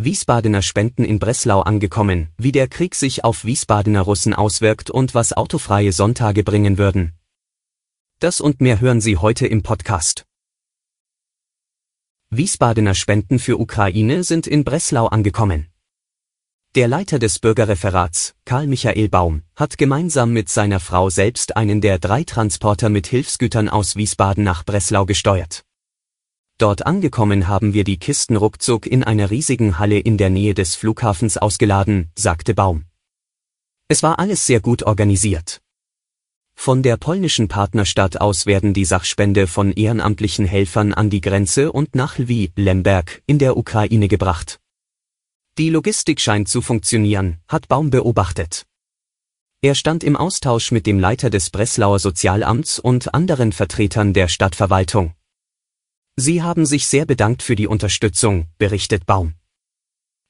Wiesbadener Spenden in Breslau angekommen, wie der Krieg sich auf Wiesbadener Russen auswirkt und was autofreie Sonntage bringen würden. Das und mehr hören Sie heute im Podcast. Wiesbadener Spenden für Ukraine sind in Breslau angekommen. Der Leiter des Bürgerreferats, Karl Michael Baum, hat gemeinsam mit seiner Frau selbst einen der drei Transporter mit Hilfsgütern aus Wiesbaden nach Breslau gesteuert. Dort angekommen haben wir die Kisten ruckzuck in einer riesigen Halle in der Nähe des Flughafens ausgeladen, sagte Baum. Es war alles sehr gut organisiert. Von der polnischen Partnerstadt aus werden die Sachspende von ehrenamtlichen Helfern an die Grenze und nach Lviv, Lemberg, in der Ukraine gebracht. Die Logistik scheint zu funktionieren, hat Baum beobachtet. Er stand im Austausch mit dem Leiter des Breslauer Sozialamts und anderen Vertretern der Stadtverwaltung. Sie haben sich sehr bedankt für die Unterstützung, berichtet Baum.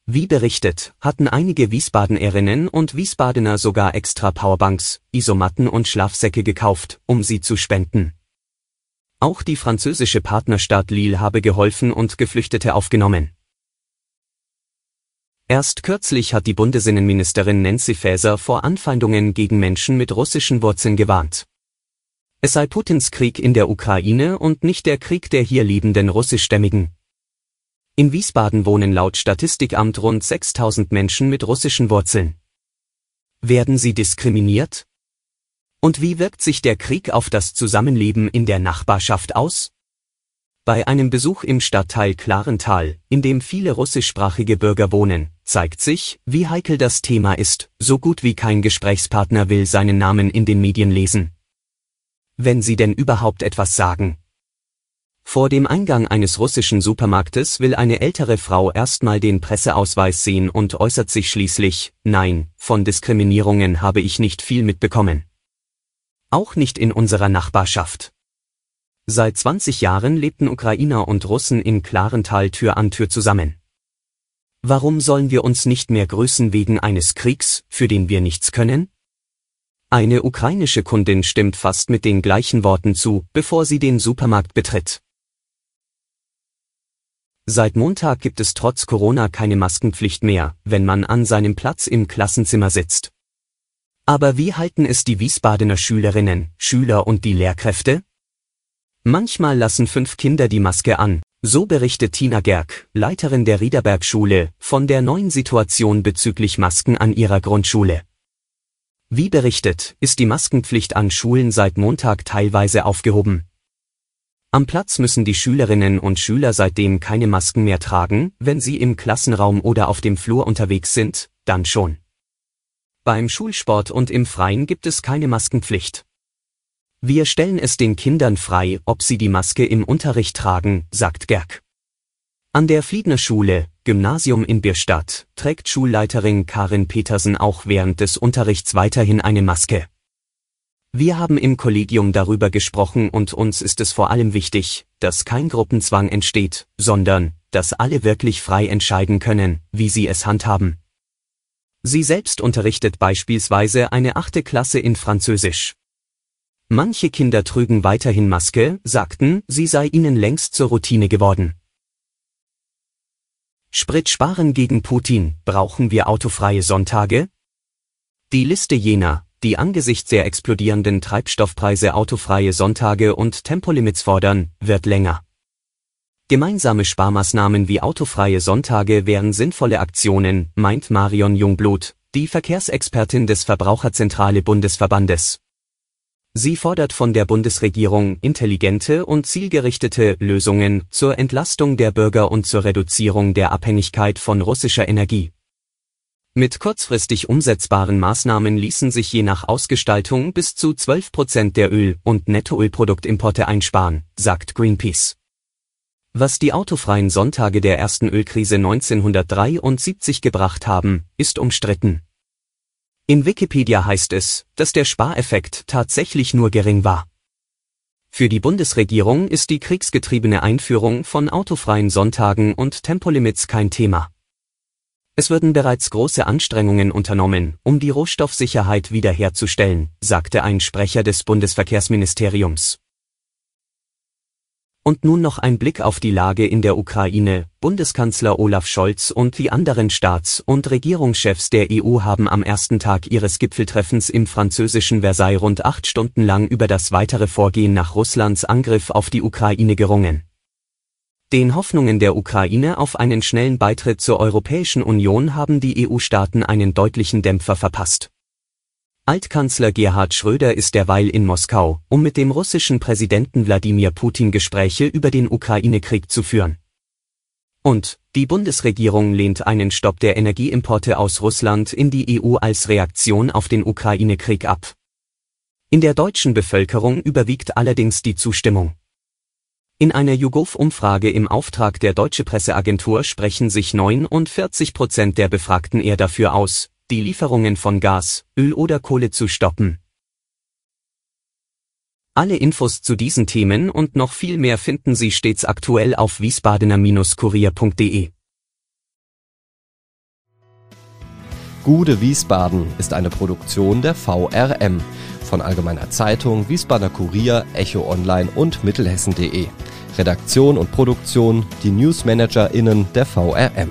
Wie berichtet, hatten einige Wiesbadenerinnen und Wiesbadener sogar extra Powerbanks, Isomatten und Schlafsäcke gekauft, um sie zu spenden. Auch die französische Partnerstadt Lille habe geholfen und Geflüchtete aufgenommen. Erst kürzlich hat die Bundesinnenministerin Nancy Faeser vor Anfeindungen gegen Menschen mit russischen Wurzeln gewarnt. Es sei Putins Krieg in der Ukraine und nicht der Krieg der hier lebenden russischstämmigen. In Wiesbaden wohnen laut Statistikamt rund 6000 Menschen mit russischen Wurzeln. Werden sie diskriminiert? Und wie wirkt sich der Krieg auf das Zusammenleben in der Nachbarschaft aus? Bei einem Besuch im Stadtteil Klarental, in dem viele russischsprachige Bürger wohnen, zeigt sich, wie heikel das Thema ist, so gut wie kein Gesprächspartner will seinen Namen in den Medien lesen wenn sie denn überhaupt etwas sagen. Vor dem Eingang eines russischen Supermarktes will eine ältere Frau erstmal den Presseausweis sehen und äußert sich schließlich, nein, von Diskriminierungen habe ich nicht viel mitbekommen. Auch nicht in unserer Nachbarschaft. Seit 20 Jahren lebten Ukrainer und Russen in Klarental Tür an Tür zusammen. Warum sollen wir uns nicht mehr grüßen wegen eines Kriegs, für den wir nichts können? Eine ukrainische Kundin stimmt fast mit den gleichen Worten zu, bevor sie den Supermarkt betritt. Seit Montag gibt es trotz Corona keine Maskenpflicht mehr, wenn man an seinem Platz im Klassenzimmer sitzt. Aber wie halten es die Wiesbadener Schülerinnen, Schüler und die Lehrkräfte? Manchmal lassen fünf Kinder die Maske an, so berichtet Tina Gerg, Leiterin der Riederberg-Schule, von der neuen Situation bezüglich Masken an ihrer Grundschule. Wie berichtet, ist die Maskenpflicht an Schulen seit Montag teilweise aufgehoben. Am Platz müssen die Schülerinnen und Schüler seitdem keine Masken mehr tragen, wenn sie im Klassenraum oder auf dem Flur unterwegs sind, dann schon. Beim Schulsport und im Freien gibt es keine Maskenpflicht. Wir stellen es den Kindern frei, ob sie die Maske im Unterricht tragen, sagt Gerg. An der Fliedner Schule, Gymnasium in Bierstadt, trägt Schulleiterin Karin Petersen auch während des Unterrichts weiterhin eine Maske. Wir haben im Kollegium darüber gesprochen und uns ist es vor allem wichtig, dass kein Gruppenzwang entsteht, sondern, dass alle wirklich frei entscheiden können, wie sie es handhaben. Sie selbst unterrichtet beispielsweise eine achte Klasse in Französisch. Manche Kinder trügen weiterhin Maske, sagten, sie sei ihnen längst zur Routine geworden. Sprit sparen gegen Putin, brauchen wir autofreie Sonntage? Die Liste jener, die angesichts der explodierenden Treibstoffpreise autofreie Sonntage und Tempolimits fordern, wird länger. Gemeinsame Sparmaßnahmen wie autofreie Sonntage wären sinnvolle Aktionen, meint Marion Jungblut, die Verkehrsexpertin des Verbraucherzentrale Bundesverbandes. Sie fordert von der Bundesregierung intelligente und zielgerichtete Lösungen zur Entlastung der Bürger und zur Reduzierung der Abhängigkeit von russischer Energie. Mit kurzfristig umsetzbaren Maßnahmen ließen sich je nach Ausgestaltung bis zu 12 Prozent der Öl- und Nettoölproduktimporte einsparen, sagt Greenpeace. Was die autofreien Sonntage der ersten Ölkrise 1973 gebracht haben, ist umstritten. In Wikipedia heißt es, dass der Spareffekt tatsächlich nur gering war. Für die Bundesregierung ist die kriegsgetriebene Einführung von autofreien Sonntagen und Tempolimits kein Thema. Es würden bereits große Anstrengungen unternommen, um die Rohstoffsicherheit wiederherzustellen, sagte ein Sprecher des Bundesverkehrsministeriums. Und nun noch ein Blick auf die Lage in der Ukraine. Bundeskanzler Olaf Scholz und die anderen Staats- und Regierungschefs der EU haben am ersten Tag ihres Gipfeltreffens im französischen Versailles rund acht Stunden lang über das weitere Vorgehen nach Russlands Angriff auf die Ukraine gerungen. Den Hoffnungen der Ukraine auf einen schnellen Beitritt zur Europäischen Union haben die EU-Staaten einen deutlichen Dämpfer verpasst. Altkanzler Gerhard Schröder ist derweil in Moskau, um mit dem russischen Präsidenten Wladimir Putin Gespräche über den Ukraine-Krieg zu führen. Und die Bundesregierung lehnt einen Stopp der Energieimporte aus Russland in die EU als Reaktion auf den Ukraine-Krieg ab. In der deutschen Bevölkerung überwiegt allerdings die Zustimmung. In einer YouGov-Umfrage im Auftrag der Deutsche Presseagentur sprechen sich 49 Prozent der Befragten eher dafür aus, die Lieferungen von Gas, Öl oder Kohle zu stoppen. Alle Infos zu diesen Themen und noch viel mehr finden Sie stets aktuell auf wiesbadener-kurier.de. Gude Wiesbaden ist eine Produktion der VRM von Allgemeiner Zeitung, Wiesbadener Kurier, Echo Online und Mittelhessen.de. Redaktion und Produktion die NewsmanagerInnen der VRM.